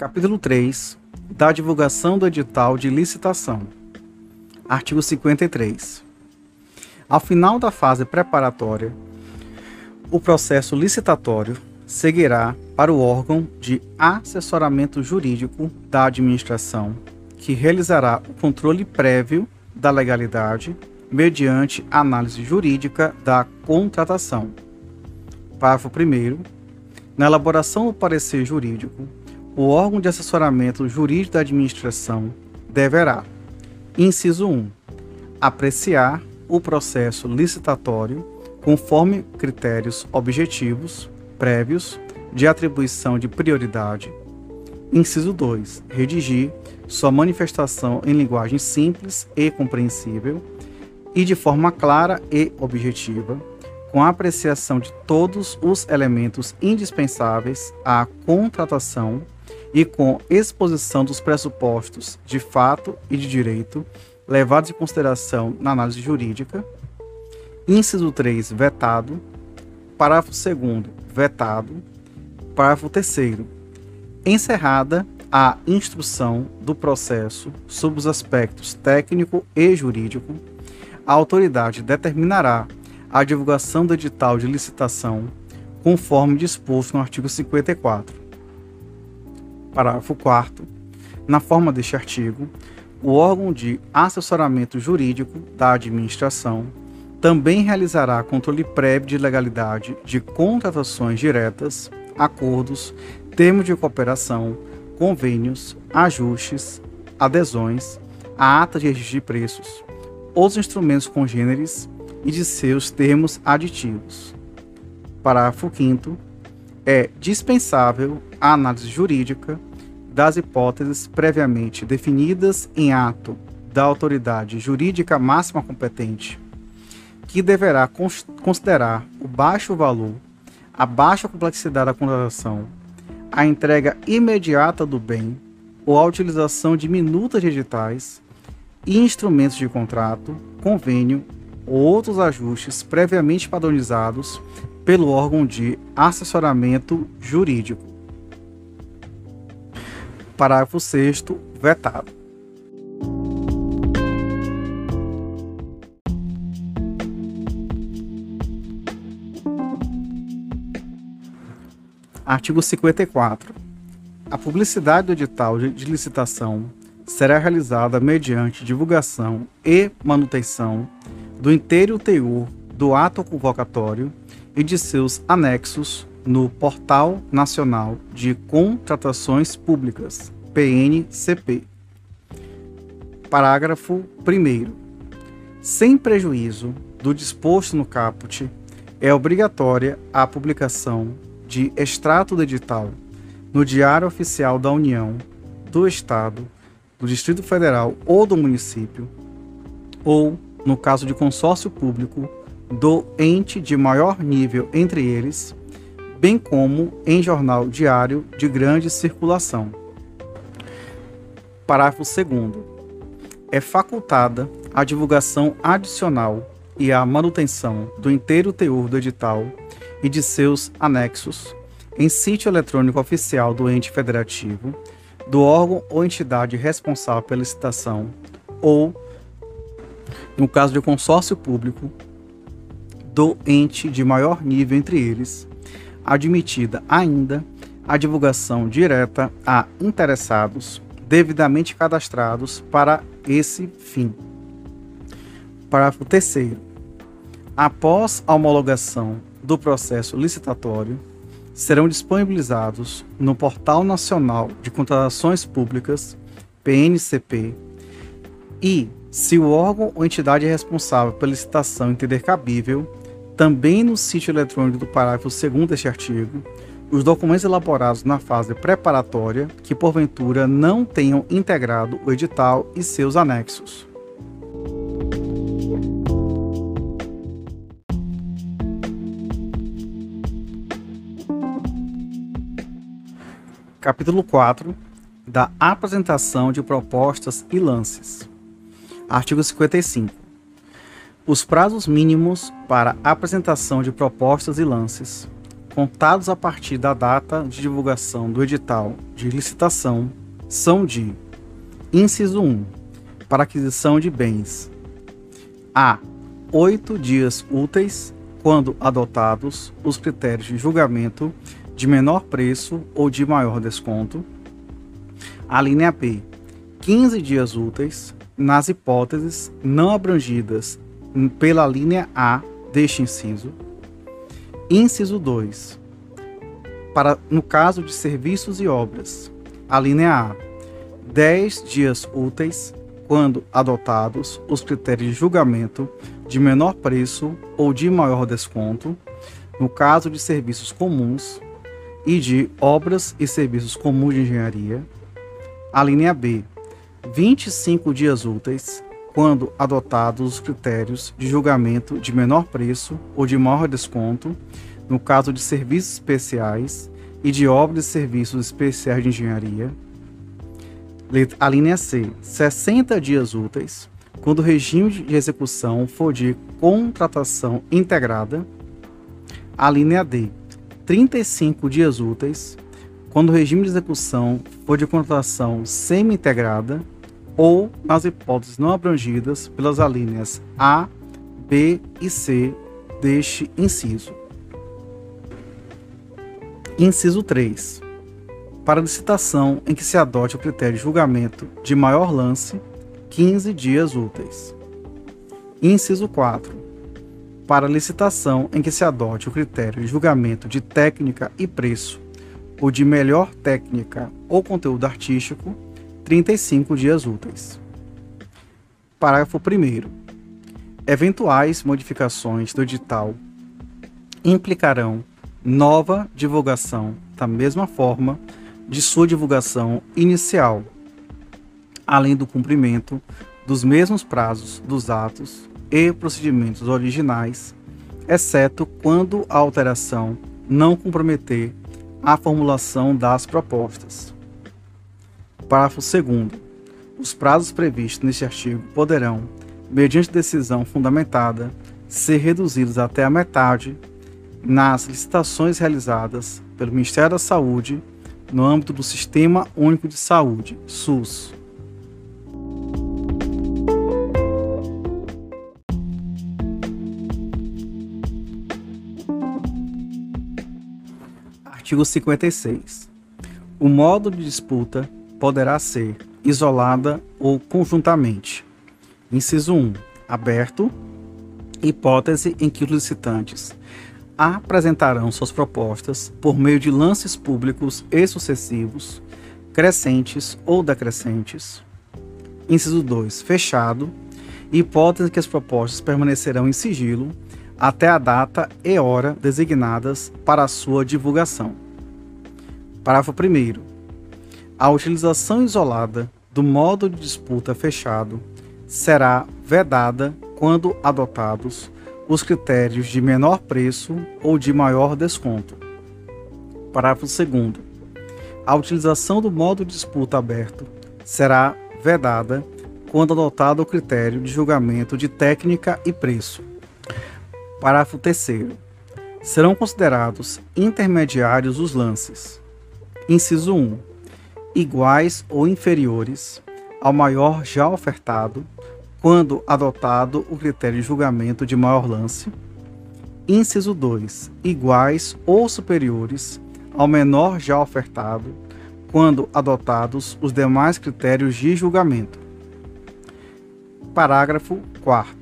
Capítulo 3 da divulgação do edital de licitação. Artigo 53. Ao final da fase preparatória, o processo licitatório seguirá para o órgão de assessoramento jurídico da administração, que realizará o controle prévio da legalidade mediante análise jurídica da contratação. Parágrafo 1. Na elaboração do parecer jurídico, o órgão de assessoramento jurídico da administração deverá, inciso 1, apreciar o processo licitatório conforme critérios objetivos prévios de atribuição de prioridade. Inciso 2, redigir sua manifestação em linguagem simples e compreensível e de forma clara e objetiva, com a apreciação de todos os elementos indispensáveis à contratação e com exposição dos pressupostos de fato e de direito levados em consideração na análise jurídica. Inciso 3, vetado. Parágrafo 2 vetado. Parágrafo 3 encerrada a instrução do processo sob os aspectos técnico e jurídico, a autoridade determinará a divulgação do edital de licitação conforme disposto no artigo 54. Parágrafo 4 Na forma deste artigo, o órgão de assessoramento jurídico da administração também realizará controle prévio de legalidade de contratações diretas, acordos, termos de cooperação, convênios, ajustes, adesões, a ata de registro de preços, os instrumentos congêneres e de seus termos aditivos. Parágrafo 5 é dispensável a análise jurídica das hipóteses previamente definidas em ato da autoridade jurídica máxima competente, que deverá considerar o baixo valor, a baixa complexidade da contratação, a entrega imediata do bem ou a utilização de minutas digitais e instrumentos de contrato, convênio ou outros ajustes previamente padronizados pelo órgão de assessoramento jurídico. Parágrafo 6 vetado. Artigo 54. A publicidade do edital de licitação será realizada mediante divulgação e manutenção do inteiro teor do ato convocatório e de seus anexos no Portal Nacional de Contratações Públicas, PNCP. Parágrafo 1. Sem prejuízo do disposto no caput, é obrigatória a publicação de extrato do edital no Diário Oficial da União, do Estado, do Distrito Federal ou do município, ou, no caso de consórcio público, do ente de maior nível entre eles, bem como em jornal diário de grande circulação. Parágrafo 2. É facultada a divulgação adicional e a manutenção do inteiro teor do edital e de seus anexos em sítio eletrônico oficial do ente federativo, do órgão ou entidade responsável pela licitação ou, no caso de consórcio público, do ente de maior nível entre eles, admitida ainda a divulgação direta a interessados devidamente cadastrados para esse fim. Parágrafo 3. Após a homologação do processo licitatório, serão disponibilizados no Portal Nacional de Contratações Públicas, PNCP, e, se o órgão ou entidade responsável pela licitação entender cabível, também no sítio eletrônico do parágrafo 2 deste artigo, os documentos elaborados na fase preparatória que porventura não tenham integrado o edital e seus anexos. Capítulo 4 da apresentação de propostas e lances. Artigo 55. Os prazos mínimos para apresentação de propostas e lances contados a partir da data de divulgação do edital de licitação, são de: inciso 1, para aquisição de bens, a oito dias úteis quando adotados os critérios de julgamento de menor preço ou de maior desconto. A linha B, 15 dias úteis nas hipóteses não abrangidas pela linha A deste inciso. Inciso 2. Para no caso de serviços e obras, a linha A, 10 dias úteis quando adotados os critérios de julgamento de menor preço ou de maior desconto, no caso de serviços comuns e de obras e serviços comuns de engenharia. A linha B, 25 dias úteis quando adotados os critérios de julgamento de menor preço ou de maior desconto, no caso de serviços especiais e de obras e serviços especiais de engenharia. A linha C, 60 dias úteis, quando o regime de execução for de contratação integrada. A linha D, 35 dias úteis, quando o regime de execução for de contratação semi-integrada ou nas hipóteses não abrangidas pelas alíneas A, B e C deste inciso. Inciso 3 para licitação em que se adote o critério de julgamento de maior lance, 15 dias úteis. Inciso 4. Para licitação em que se adote o critério de julgamento de técnica e preço, ou de melhor técnica ou conteúdo artístico, 35 dias úteis. Parágrafo 1. Eventuais modificações do edital implicarão nova divulgação da mesma forma de sua divulgação inicial, além do cumprimento dos mesmos prazos dos atos e procedimentos originais, exceto quando a alteração não comprometer a formulação das propostas. Parágrafo 2. Os prazos previstos neste artigo poderão, mediante decisão fundamentada, ser reduzidos até a metade nas licitações realizadas pelo Ministério da Saúde no âmbito do Sistema Único de Saúde, SUS. Artigo 56. O modo de disputa poderá ser isolada ou conjuntamente. Inciso 1. Aberto. Hipótese em que os licitantes apresentarão suas propostas por meio de lances públicos e sucessivos, crescentes ou decrescentes. Inciso 2. Fechado. Hipótese que as propostas permanecerão em sigilo até a data e hora designadas para a sua divulgação. Parágrafo 1. A utilização isolada do modo de disputa fechado será vedada quando adotados os critérios de menor preço ou de maior desconto. Parágrafo 2. A utilização do modo de disputa aberto será vedada quando adotado o critério de julgamento de técnica e preço. Parágrafo 3. Serão considerados intermediários os lances. Inciso 1. Iguais ou inferiores ao maior já ofertado quando adotado o critério de julgamento de maior lance. Inciso 2. Iguais ou superiores ao menor já ofertado, quando adotados os demais critérios de julgamento. Parágrafo 4.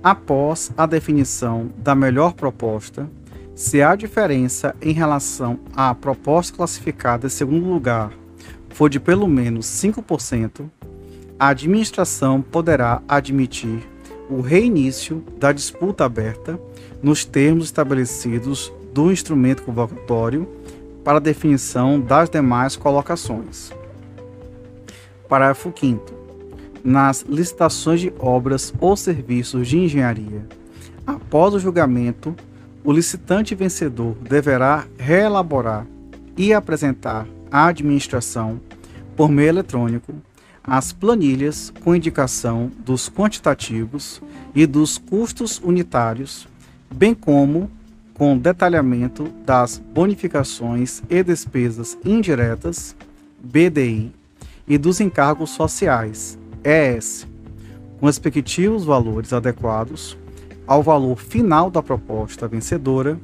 Após a definição da melhor proposta, se a diferença em relação à proposta classificada em segundo lugar for de pelo menos 5%, a administração poderá admitir o reinício da disputa aberta nos termos estabelecidos do instrumento convocatório para definição das demais colocações. Parágrafo 5 nas licitações de obras ou serviços de engenharia. Após o julgamento, o licitante vencedor deverá reelaborar e apresentar à administração, por meio eletrônico, as planilhas com indicação dos quantitativos e dos custos unitários, bem como com detalhamento das bonificações e despesas indiretas, BDI, e dos encargos sociais, ES, com respectivos valores adequados ao valor final da proposta vencedora,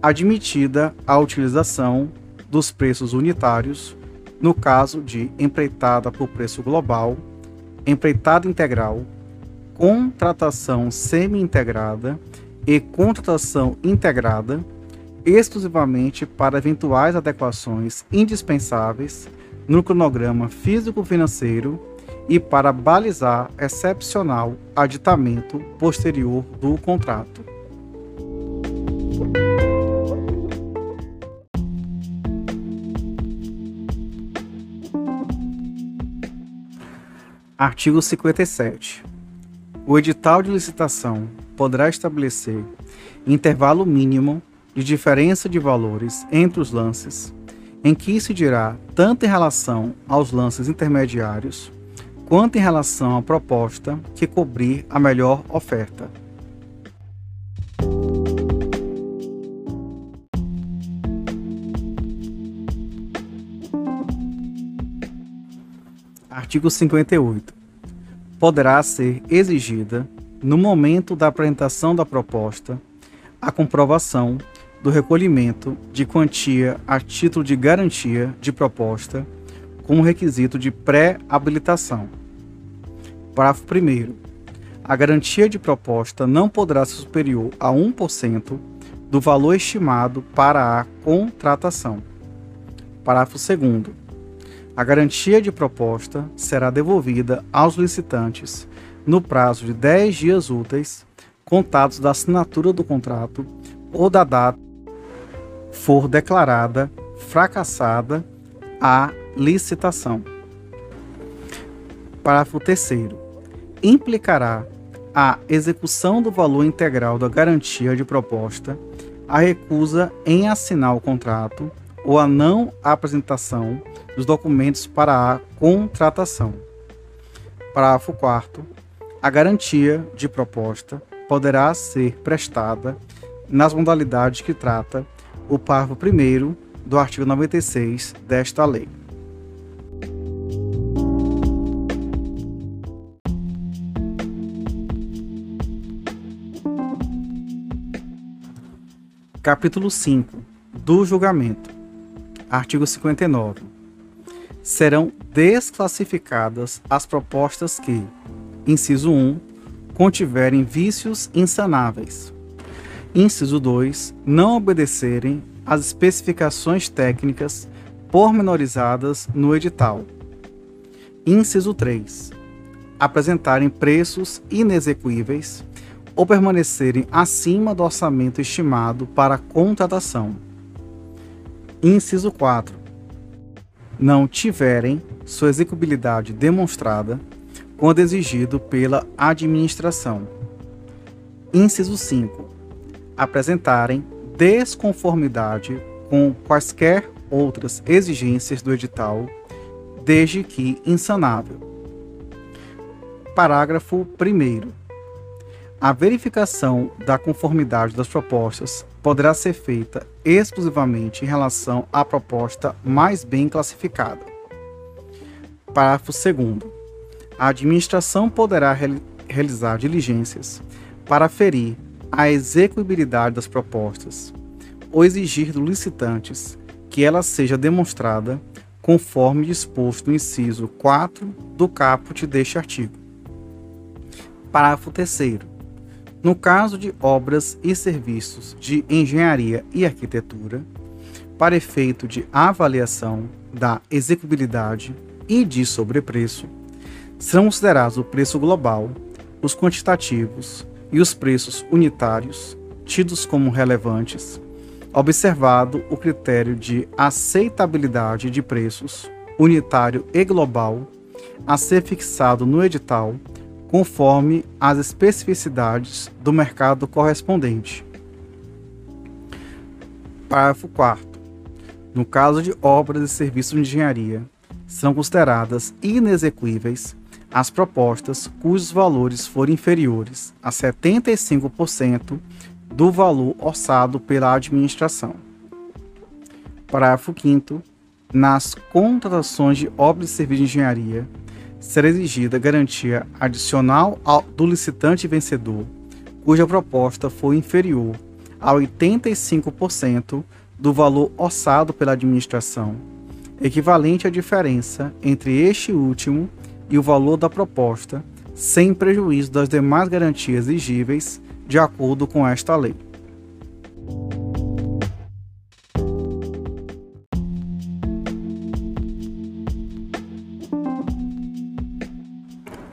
admitida a utilização dos preços unitários no caso de empreitada por preço global, empreitada integral, contratação semi-integrada e contratação integrada exclusivamente para eventuais adequações indispensáveis no cronograma físico-financeiro e para balizar excepcional aditamento posterior do contrato. Artigo 57. O edital de licitação poderá estabelecer intervalo mínimo de diferença de valores entre os lances, em que se dirá tanto em relação aos lances intermediários, quanto em relação à proposta que cobrir a melhor oferta. Artigo 58. Poderá ser exigida, no momento da apresentação da proposta, a comprovação do recolhimento de quantia a título de garantia de proposta como requisito de pré-habilitação. Parágrafo 1. A garantia de proposta não poderá ser superior a 1% do valor estimado para a contratação. Parágrafo 2. A garantia de proposta será devolvida aos licitantes no prazo de 10 dias úteis, contados da assinatura do contrato ou da data for declarada fracassada a licitação. Parágrafo 3. Implicará a execução do valor integral da garantia de proposta, a recusa em assinar o contrato ou a não apresentação dos documentos para a contratação. Parágrafo 4. A garantia de proposta poderá ser prestada nas modalidades que trata o parágrafo 1 do artigo 96 desta lei. Capítulo 5 do julgamento. Artigo 59 serão desclassificadas as propostas que, inciso 1, contiverem vícios insanáveis. Inciso 2, não obedecerem às especificações técnicas pormenorizadas no edital. Inciso 3, apresentarem preços inexequíveis ou permanecerem acima do orçamento estimado para contratação. Inciso 4 não tiverem sua execuibilidade demonstrada quando exigido pela administração. Inciso 5. Apresentarem desconformidade com quaisquer outras exigências do edital, desde que insanável. Parágrafo 1. A verificação da conformidade das propostas poderá ser feita exclusivamente em relação à proposta mais bem classificada. Parágrafo 2. A administração poderá re realizar diligências para aferir a execuibilidade das propostas ou exigir dos licitantes que ela seja demonstrada conforme disposto no inciso 4 do caput deste artigo. Parágrafo 3 no caso de obras e serviços de engenharia e arquitetura, para efeito de avaliação da execuibilidade e de sobrepreço, serão considerados o preço global, os quantitativos e os preços unitários, tidos como relevantes, observado o critério de aceitabilidade de preços, unitário e global, a ser fixado no edital conforme as especificidades do mercado correspondente. Parágrafo 4. No caso de obras e serviços de engenharia, são consideradas inexequíveis as propostas cujos valores forem inferiores a 75% do valor orçado pela administração. Parágrafo 5 nas contratações de obras de serviço de engenharia, será exigida garantia adicional ao, do licitante vencedor, cuja proposta for inferior a 85% do valor orçado pela administração, equivalente à diferença entre este último e o valor da proposta, sem prejuízo das demais garantias exigíveis de acordo com esta lei.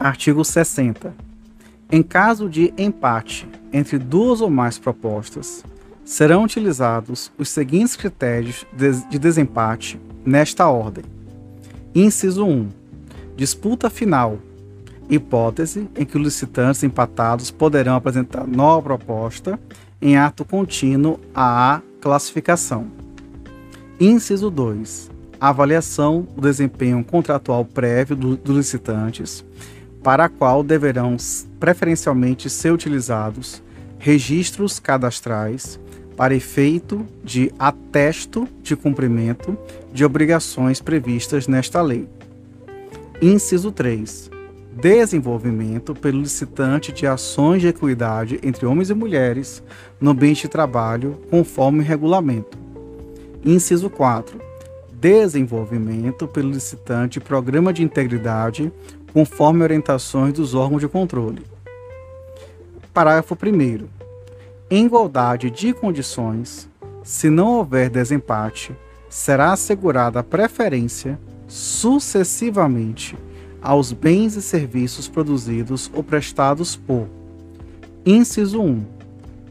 Artigo 60. Em caso de empate entre duas ou mais propostas, serão utilizados os seguintes critérios de desempate nesta ordem. Inciso 1. Disputa final. Hipótese em que os licitantes empatados poderão apresentar nova proposta em ato contínuo à classificação. Inciso 2. Avaliação do desempenho contratual prévio dos do licitantes para a qual deverão preferencialmente ser utilizados registros cadastrais para efeito de atesto de cumprimento de obrigações previstas nesta lei. Inciso 3. Desenvolvimento pelo licitante de ações de equidade entre homens e mulheres no ambiente de trabalho, conforme regulamento. Inciso 4. Desenvolvimento pelo licitante programa de integridade conforme orientações dos órgãos de controle. Parágrafo 1. Em igualdade de condições, se não houver desempate, será assegurada a preferência sucessivamente aos bens e serviços produzidos ou prestados por Inciso 1.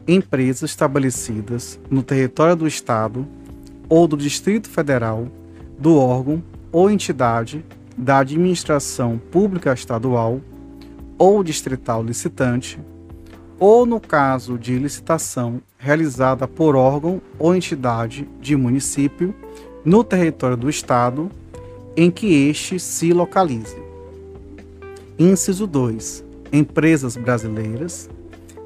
Empresas estabelecidas no território do Estado ou do Distrito Federal, do órgão ou entidade da administração pública estadual ou distrital licitante, ou no caso de licitação realizada por órgão ou entidade de município no território do estado em que este se localize. Inciso 2. Empresas brasileiras.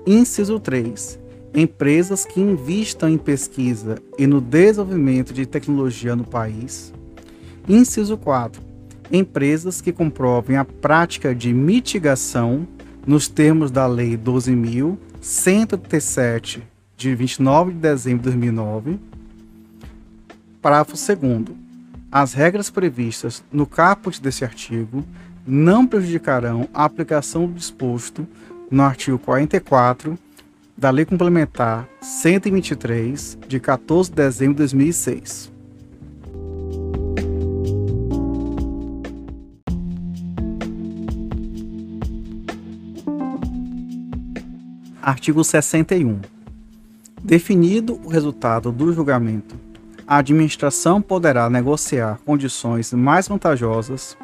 Inciso 3. Empresas que investam em pesquisa e no desenvolvimento de tecnologia no país. Inciso 4 empresas que comprovem a prática de mitigação nos termos da Lei 12.137, de 29 de dezembro de 2009. Parágrafo 2. As regras previstas no caput desse artigo não prejudicarão a aplicação do disposto no artigo 44 da Lei Complementar 123, de 14 de dezembro de 2006. Artigo 61. Definido o resultado do julgamento, a administração poderá negociar condições mais vantajosas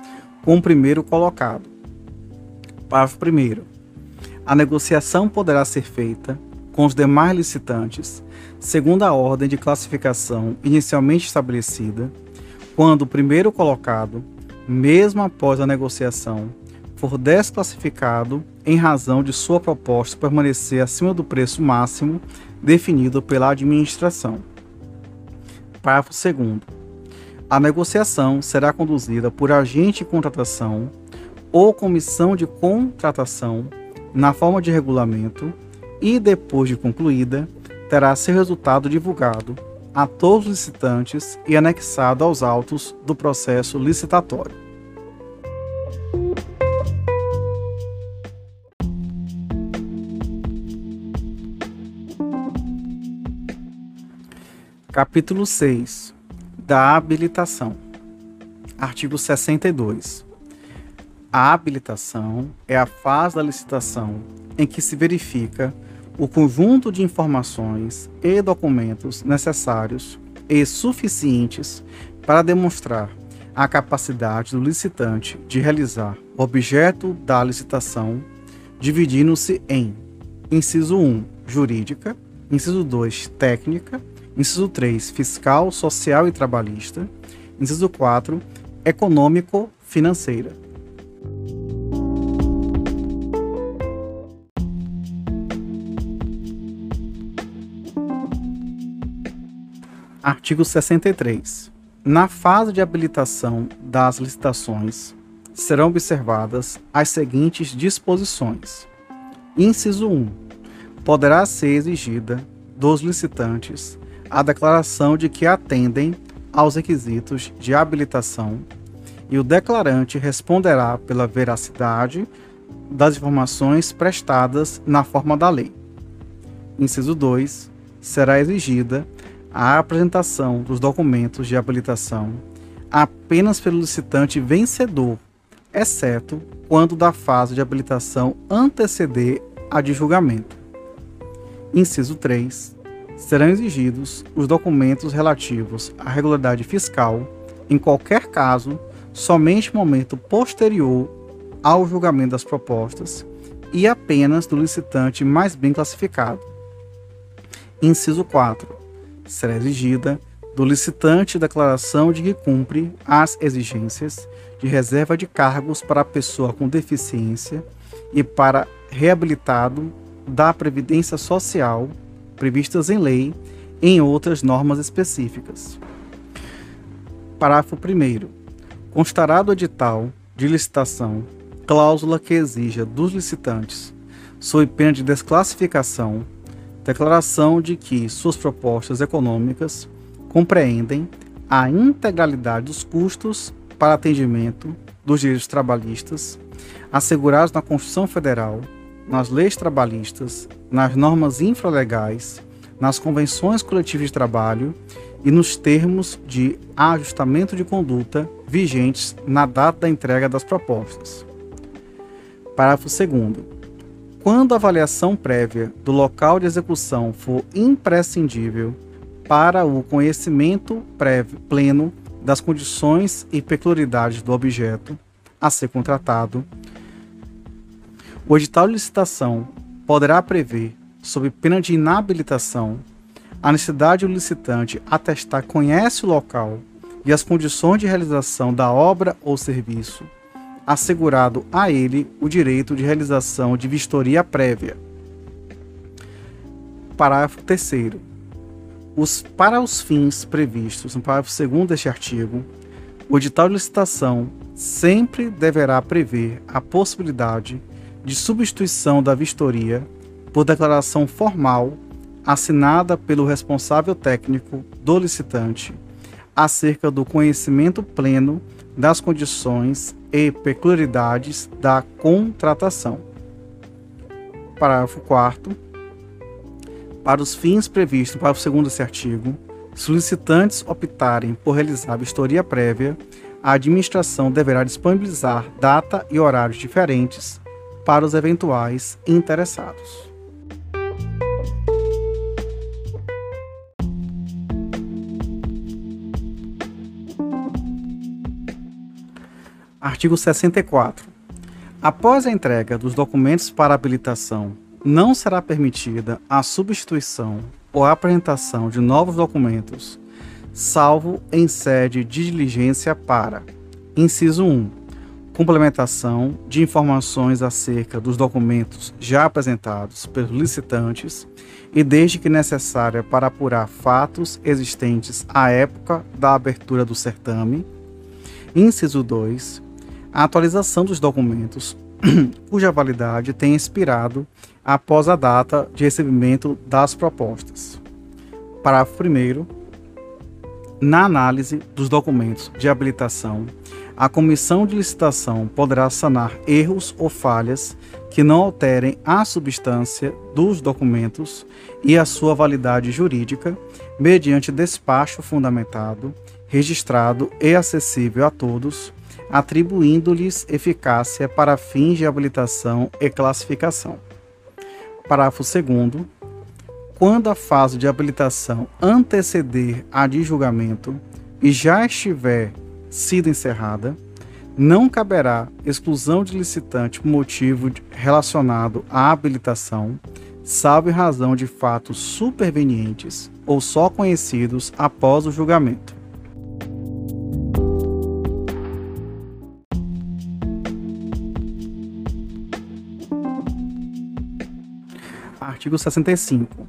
com o primeiro colocado. Parágrafo 1. A negociação poderá ser feita com os demais licitantes, segundo a ordem de classificação inicialmente estabelecida, quando o primeiro colocado, mesmo após a negociação, for desclassificado em razão de sua proposta permanecer acima do preço máximo definido pela administração. Parágrafo 2. A negociação será conduzida por agente de contratação ou comissão de contratação na forma de regulamento e, depois de concluída, terá seu resultado divulgado a todos os licitantes e anexado aos autos do processo licitatório. Capítulo 6 da habilitação. Artigo 62. A habilitação é a fase da licitação em que se verifica o conjunto de informações e documentos necessários e suficientes para demonstrar a capacidade do licitante de realizar o objeto da licitação, dividindo-se em inciso 1, jurídica, inciso 2, técnica Inciso 3, fiscal, social e trabalhista. Inciso 4, econômico, financeira. Artigo 63. Na fase de habilitação das licitações, serão observadas as seguintes disposições. Inciso 1. Poderá ser exigida dos licitantes a declaração de que atendem aos requisitos de habilitação e o declarante responderá pela veracidade das informações prestadas na forma da lei. Inciso 2. Será exigida a apresentação dos documentos de habilitação apenas pelo licitante vencedor, exceto quando da fase de habilitação anteceder a de julgamento. Inciso 3. Serão exigidos os documentos relativos à regularidade fiscal, em qualquer caso, somente no momento posterior ao julgamento das propostas e apenas do licitante mais bem classificado. Inciso 4. Será exigida do licitante declaração de que cumpre as exigências de reserva de cargos para pessoa com deficiência e para reabilitado da Previdência Social previstas em lei em outras normas específicas. Parágrafo 1. Constará do edital de licitação cláusula que exija dos licitantes, sob pena de desclassificação, declaração de que suas propostas econômicas compreendem a integralidade dos custos para atendimento dos direitos trabalhistas assegurados na Constituição Federal, nas leis trabalhistas, nas normas infralegais, nas convenções coletivas de trabalho e nos termos de ajustamento de conduta vigentes na data da entrega das propostas. Parágrafo 2. Quando a avaliação prévia do local de execução for imprescindível para o conhecimento prévio, pleno das condições e peculiaridades do objeto a ser contratado, o edital de licitação poderá prever, sob pena de inabilitação, a necessidade do licitante atestar conhece o local e as condições de realização da obra ou serviço assegurado a ele o direito de realização de vistoria prévia. Parágrafo 3. Os, para os fins previstos no parágrafo 2 deste artigo, o edital de licitação sempre deverá prever a possibilidade de substituição da vistoria por declaração formal assinada pelo responsável técnico do licitante acerca do conhecimento pleno das condições e peculiaridades da contratação. Parágrafo 4 Para os fins previstos no parágrafo 2 desse artigo, solicitantes optarem por realizar vistoria prévia, a administração deverá disponibilizar data e horários diferentes para os eventuais interessados. Artigo 64. Após a entrega dos documentos para habilitação, não será permitida a substituição ou apresentação de novos documentos, salvo em sede de diligência para: inciso 1. Complementação de informações acerca dos documentos já apresentados pelos licitantes e desde que necessária para apurar fatos existentes à época da abertura do certame. Inciso 2 a atualização dos documentos cuja validade tem expirado após a data de recebimento das propostas. Parágrafo 1. Na análise dos documentos de habilitação, a comissão de licitação poderá sanar erros ou falhas que não alterem a substância dos documentos e a sua validade jurídica, mediante despacho fundamentado, registrado e acessível a todos atribuindo-lhes eficácia para fins de habilitação e classificação. Parágrafo 2. Quando a fase de habilitação anteceder a de julgamento e já estiver sido encerrada, não caberá exclusão de licitante por motivo relacionado à habilitação, salvo em razão de fatos supervenientes ou só conhecidos após o julgamento. Artigo 65.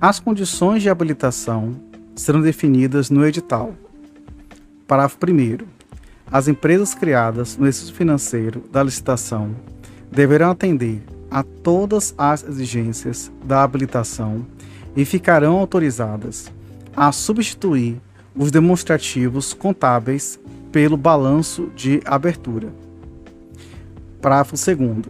As condições de habilitação serão definidas no edital. Parágrafo 1. As empresas criadas no exercício financeiro da licitação deverão atender a todas as exigências da habilitação e ficarão autorizadas a substituir os demonstrativos contábeis pelo balanço de abertura. Parágrafo 2.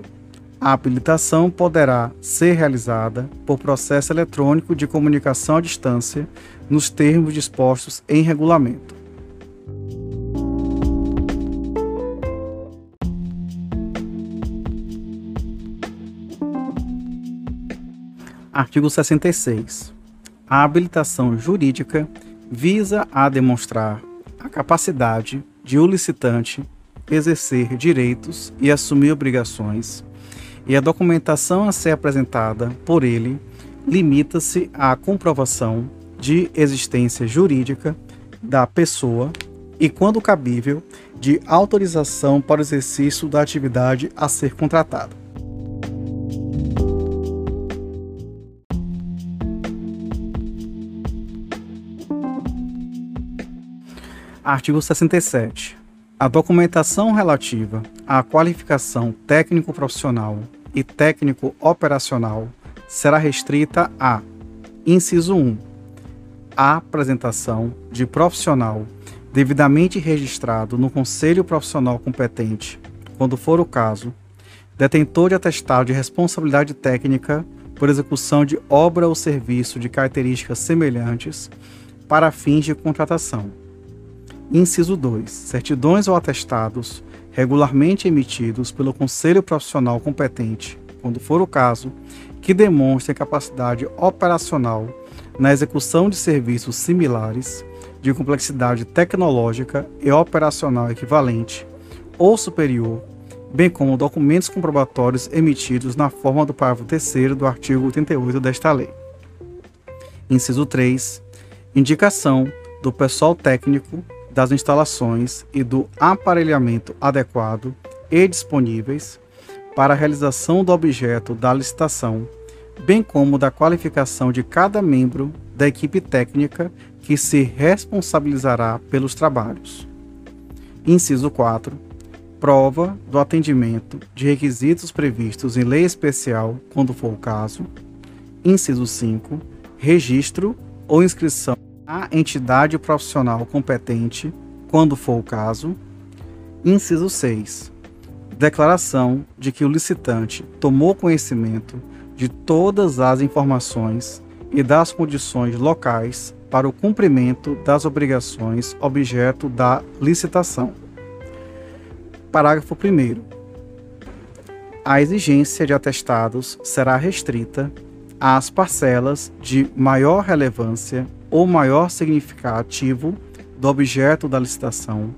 A habilitação poderá ser realizada por processo eletrônico de comunicação à distância nos termos dispostos em regulamento. Artigo 66. A habilitação jurídica visa a demonstrar a capacidade de o licitante exercer direitos e assumir obrigações, e a documentação a ser apresentada por ele limita-se à comprovação de existência jurídica da pessoa e, quando cabível, de autorização para o exercício da atividade a ser contratada. Artigo 67. A documentação relativa à qualificação técnico-profissional e técnico-operacional será restrita a: inciso 1. A apresentação de profissional devidamente registrado no Conselho Profissional competente, quando for o caso, detentor de atestado de responsabilidade técnica por execução de obra ou serviço de características semelhantes para fins de contratação Inciso 2. Certidões ou atestados regularmente emitidos pelo Conselho Profissional competente, quando for o caso, que demonstrem capacidade operacional na execução de serviços similares, de complexidade tecnológica e operacional equivalente ou superior, bem como documentos comprobatórios emitidos na forma do parágrafo 3 do artigo 88 desta lei. Inciso 3. Indicação do pessoal técnico das instalações e do aparelhamento adequado e disponíveis para a realização do objeto da licitação, bem como da qualificação de cada membro da equipe técnica que se responsabilizará pelos trabalhos. Inciso 4. Prova do atendimento de requisitos previstos em lei especial, quando for o caso. Inciso 5. Registro ou inscrição a entidade profissional competente, quando for o caso. Inciso 6. Declaração de que o licitante tomou conhecimento de todas as informações e das condições locais para o cumprimento das obrigações objeto da licitação. Parágrafo 1. A exigência de atestados será restrita às parcelas de maior relevância ou maior significativo do objeto da licitação,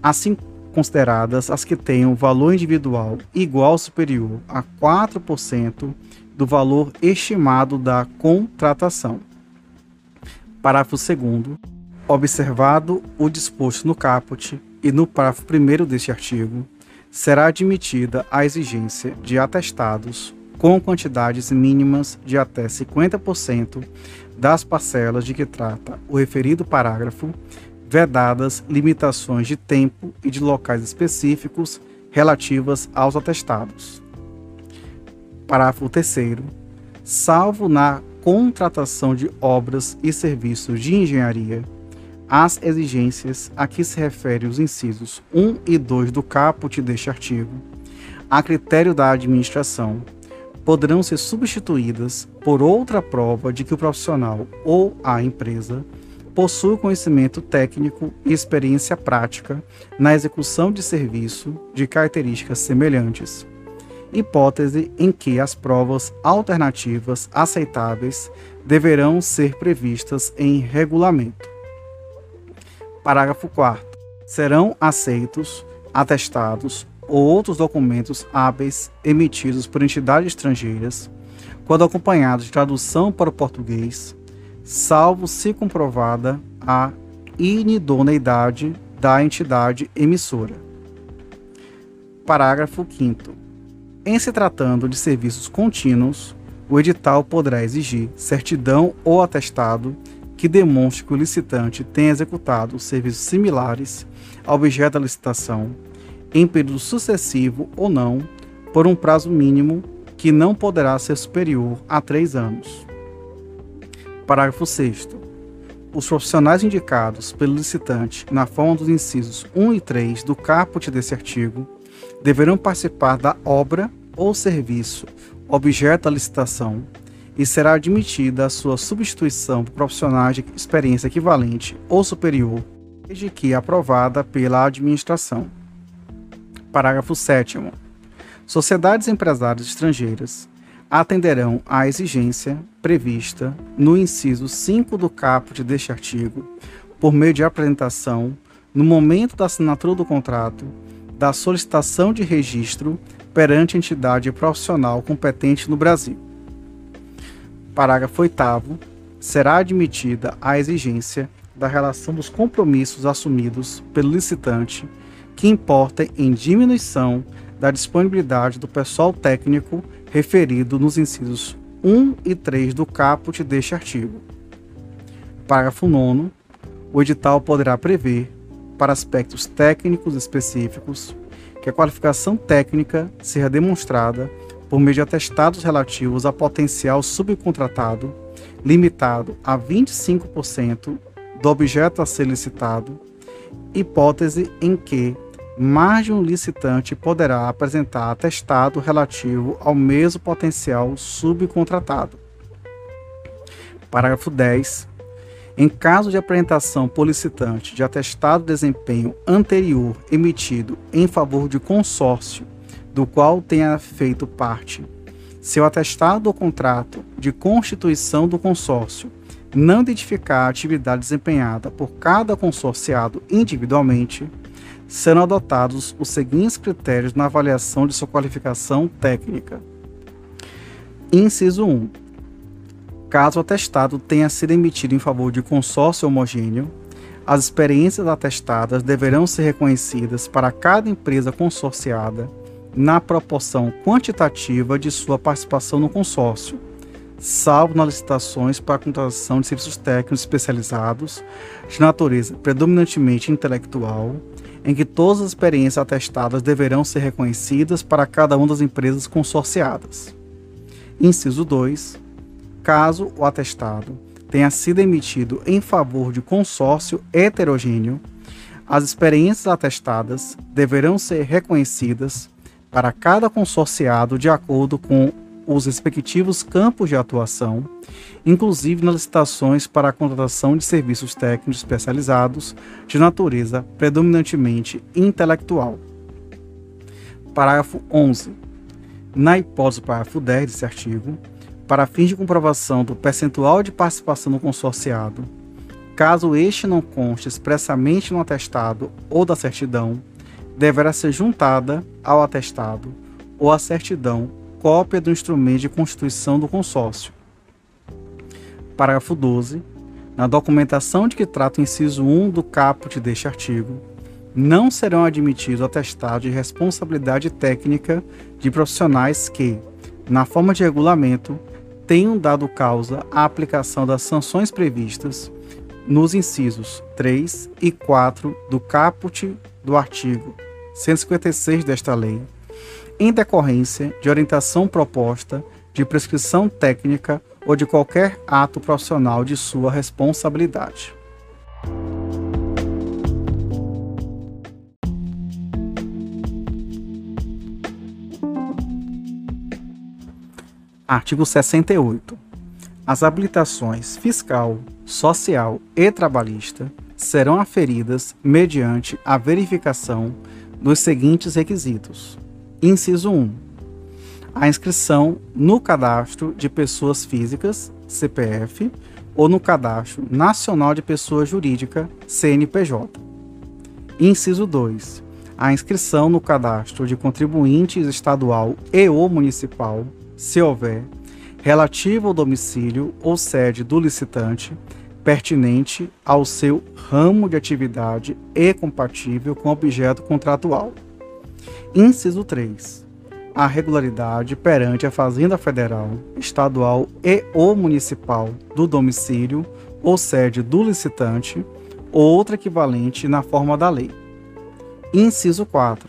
assim consideradas as que tenham valor individual igual ou superior a 4% do valor estimado da contratação. Parágrafo 2 Observado o disposto no caput e no parágrafo 1 deste artigo, será admitida a exigência de atestados com quantidades mínimas de até 50% das parcelas de que trata o referido parágrafo, vedadas limitações de tempo e de locais específicos relativas aos atestados. Parágrafo 3. Salvo na contratação de obras e serviços de engenharia, as exigências a que se refere os incisos 1 e 2 do caput deste artigo, a critério da administração, poderão ser substituídas por outra prova de que o profissional ou a empresa possui conhecimento técnico e experiência prática na execução de serviço de características semelhantes. Hipótese em que as provas alternativas aceitáveis deverão ser previstas em regulamento. Parágrafo 4. Serão aceitos atestados ou outros documentos hábeis emitidos por entidades estrangeiras, quando acompanhados de tradução para o português, salvo se comprovada a inidoneidade da entidade emissora. Parágrafo 5. Em se tratando de serviços contínuos, o edital poderá exigir certidão ou atestado que demonstre que o licitante tem executado serviços similares ao objeto da licitação, em período sucessivo ou não, por um prazo mínimo que não poderá ser superior a três anos. Parágrafo 6. Os profissionais indicados pelo licitante na forma dos incisos 1 e 3 do caput desse artigo deverão participar da obra ou serviço objeto da licitação e será admitida a sua substituição por profissionais de experiência equivalente ou superior, desde que aprovada pela administração. Parágrafo 7. Sociedades empresárias estrangeiras atenderão à exigência prevista no inciso 5 do caput deste artigo, por meio de apresentação, no momento da assinatura do contrato, da solicitação de registro perante entidade profissional competente no Brasil. Parágrafo 8. Será admitida a exigência da relação dos compromissos assumidos pelo licitante que importem em diminuição da disponibilidade do pessoal técnico referido nos incisos 1 e 3 do caput deste artigo. Parágrafo 9. O edital poderá prever, para aspectos técnicos específicos, que a qualificação técnica seja demonstrada por meio de atestados relativos a potencial subcontratado, limitado a 25% do objeto a ser licitado, hipótese em que mais de um licitante poderá apresentar atestado relativo ao mesmo potencial subcontratado. Parágrafo 10. Em caso de apresentação por licitante de atestado de desempenho anterior emitido em favor de consórcio do qual tenha feito parte. Se o atestado ou contrato de constituição do consórcio não identificar a atividade desempenhada por cada consorciado individualmente, serão adotados os seguintes critérios na avaliação de sua qualificação técnica. Inciso 1. Caso o atestado tenha sido emitido em favor de consórcio homogêneo, as experiências atestadas deverão ser reconhecidas para cada empresa consorciada na proporção quantitativa de sua participação no consórcio, salvo nas licitações para a contratação de serviços técnicos especializados de natureza predominantemente intelectual, em que todas as experiências atestadas deverão ser reconhecidas para cada uma das empresas consorciadas. Inciso 2. Caso o atestado tenha sido emitido em favor de consórcio heterogêneo, as experiências atestadas deverão ser reconhecidas para cada consorciado de acordo com os respectivos campos de atuação, inclusive nas licitações para a contratação de serviços técnicos especializados de natureza predominantemente intelectual. Parágrafo 11. Na hipótese do parágrafo 10 desse artigo, para fins de comprovação do percentual de participação no consorciado, caso este não conste expressamente no atestado ou da certidão, deverá ser juntada ao atestado ou à certidão cópia do instrumento de constituição do consórcio. Parágrafo 12. Na documentação de que trata o inciso 1 do caput deste artigo, não serão admitidos atestados de responsabilidade técnica de profissionais que, na forma de regulamento, tenham dado causa à aplicação das sanções previstas nos incisos 3 e 4 do caput do artigo 156 desta lei, em decorrência de orientação proposta, de prescrição técnica ou de qualquer ato profissional de sua responsabilidade. Artigo 68. As habilitações fiscal, social e trabalhista serão aferidas mediante a verificação dos seguintes requisitos. Inciso 1. A inscrição no cadastro de pessoas físicas, CPF, ou no cadastro nacional de pessoa jurídica, CNPJ. Inciso 2. A inscrição no cadastro de contribuintes estadual e ou municipal, se houver, relativo ao domicílio ou sede do licitante, pertinente ao seu ramo de atividade e compatível com o objeto contratual. Inciso 3. A regularidade perante a Fazenda Federal, Estadual e ou municipal do domicílio ou sede do licitante, ou outra equivalente na forma da lei. Inciso 4.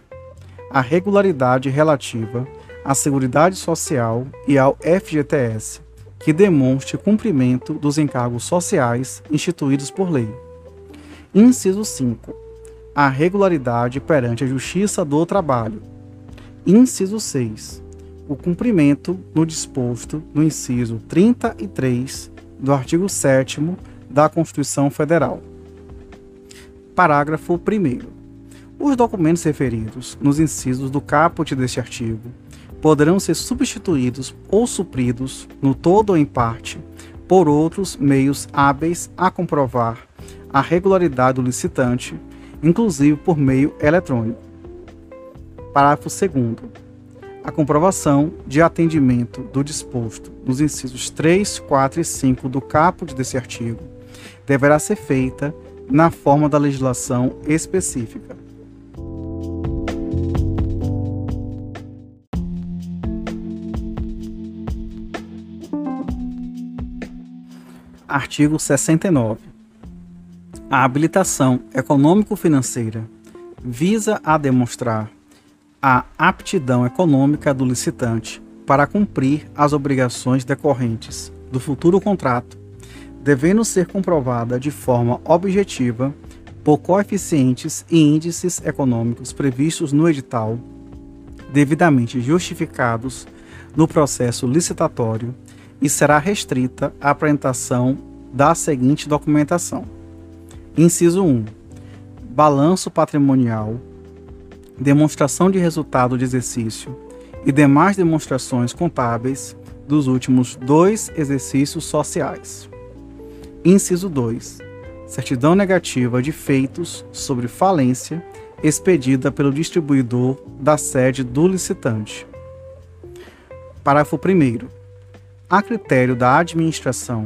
A regularidade relativa à Seguridade Social e ao FGTS, que demonstre cumprimento dos encargos sociais instituídos por lei. Inciso 5. A regularidade perante a Justiça do Trabalho. Inciso 6. O cumprimento no disposto no inciso 33 do artigo 7 da Constituição Federal. Parágrafo 1. Os documentos referidos nos incisos do caput deste artigo poderão ser substituídos ou supridos, no todo ou em parte, por outros meios hábeis a comprovar a regularidade do licitante, inclusive por meio eletrônico. Parágrafo 2. A comprovação de atendimento do disposto nos incisos 3, 4 e 5 do caput desse artigo deverá ser feita na forma da legislação específica. Artigo 69. A habilitação econômico-financeira visa a demonstrar a aptidão econômica do licitante para cumprir as obrigações decorrentes do futuro contrato, devendo ser comprovada de forma objetiva por coeficientes e índices econômicos previstos no edital, devidamente justificados no processo licitatório e será restrita à apresentação da seguinte documentação: Inciso 1. Balanço patrimonial, demonstração de resultado de exercício e demais demonstrações contábeis dos últimos dois exercícios sociais. Inciso 2. Certidão negativa de feitos sobre falência expedida pelo distribuidor da sede do licitante. Parágrafo 1 a critério da administração,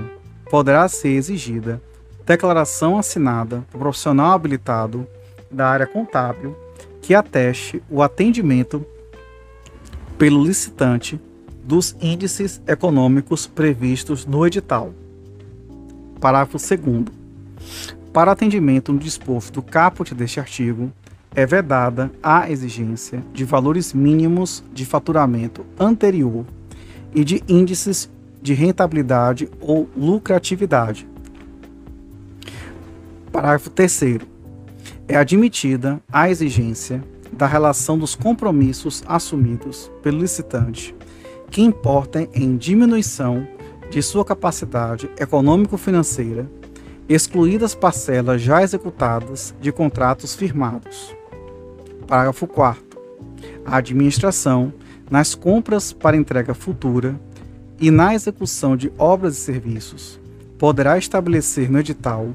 poderá ser exigida declaração assinada por profissional habilitado da área contábil que ateste o atendimento pelo licitante dos índices econômicos previstos no edital. Parágrafo 2. Para atendimento no disposto do caput deste artigo, é vedada a exigência de valores mínimos de faturamento anterior e de índices de rentabilidade ou lucratividade. Parágrafo 3. É admitida a exigência da relação dos compromissos assumidos pelo licitante que importem em diminuição de sua capacidade econômico-financeira, excluídas parcelas já executadas de contratos firmados. Parágrafo 4. A administração, nas compras para entrega futura, e na execução de obras e serviços, poderá estabelecer no edital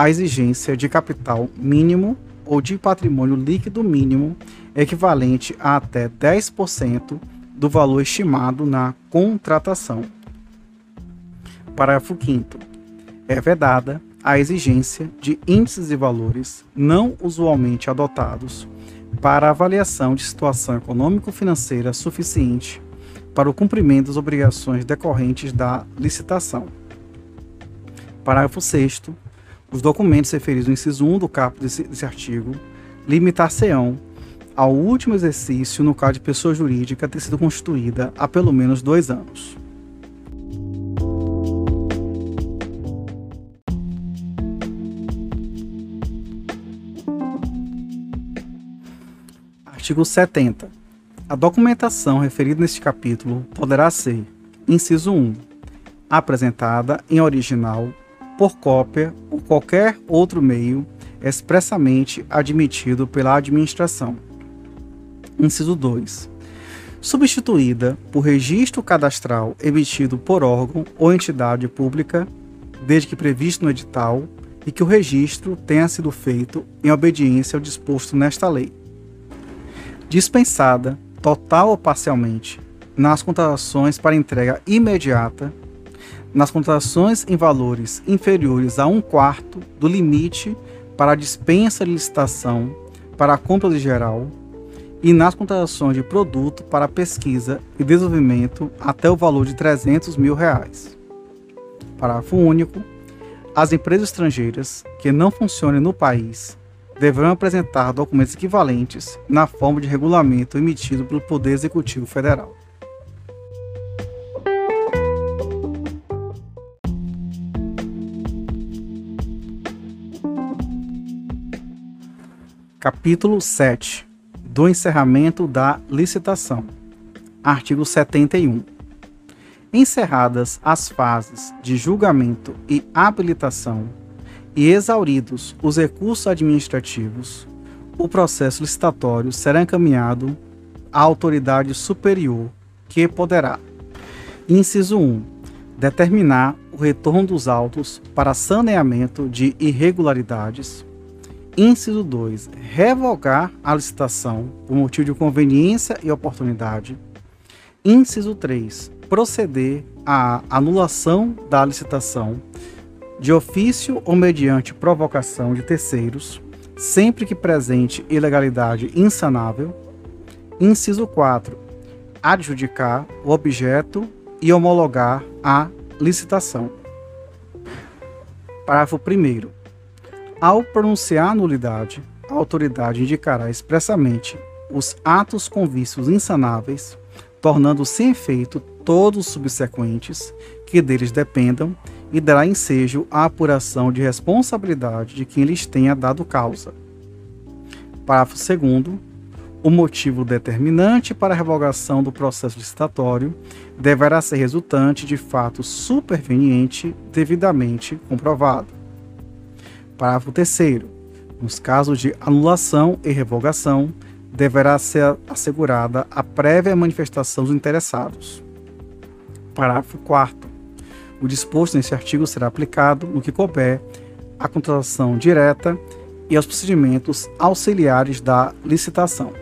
a exigência de capital mínimo ou de patrimônio líquido mínimo equivalente a até 10% do valor estimado na contratação. Parágrafo 5. É vedada a exigência de índices e valores não usualmente adotados para avaliação de situação econômico-financeira suficiente para o cumprimento das obrigações decorrentes da licitação. Parágrafo 6 os documentos referidos no inciso 1 do caput desse, desse artigo limitar-se-ão ao último exercício no caso de pessoa jurídica ter sido constituída há pelo menos dois anos. Artigo 70. A documentação referida neste capítulo poderá ser: inciso 1, apresentada em original, por cópia ou qualquer outro meio expressamente admitido pela administração. Inciso 2. Substituída por registro cadastral emitido por órgão ou entidade pública, desde que previsto no edital, e que o registro tenha sido feito em obediência ao disposto nesta lei. Dispensada total ou parcialmente, nas contratações para entrega imediata, nas contratações em valores inferiores a um quarto do limite para a dispensa de licitação para a compra de geral e nas contratações de produto para pesquisa e desenvolvimento até o valor de 300 mil reais. Parágrafo único. as empresas estrangeiras que não funcionem no país deverão apresentar documentos equivalentes na forma de regulamento emitido pelo Poder Executivo Federal. Capítulo 7 do encerramento da licitação. Artigo 71. Encerradas as fases de julgamento e habilitação e exauridos os recursos administrativos, o processo licitatório será encaminhado à autoridade superior, que poderá: inciso 1. Determinar o retorno dos autos para saneamento de irregularidades Inciso 2. Revogar a licitação por motivo de conveniência e oportunidade. Inciso 3. Proceder à anulação da licitação de ofício ou mediante provocação de terceiros, sempre que presente ilegalidade insanável. Inciso 4. Adjudicar o objeto e homologar a licitação. Parágrafo 1. Ao pronunciar a nulidade, a autoridade indicará expressamente os atos com vícios insanáveis, tornando sem efeito todos os subsequentes que deles dependam e dará ensejo à apuração de responsabilidade de quem lhes tenha dado causa. Parágrafo 2 o motivo determinante para a revogação do processo licitatório deverá ser resultante de fato superveniente devidamente comprovado. Parágrafo 3. Nos casos de anulação e revogação, deverá ser assegurada a prévia manifestação dos interessados. Parágrafo 4. O disposto neste artigo será aplicado, no que couber, à contratação direta e aos procedimentos auxiliares da licitação.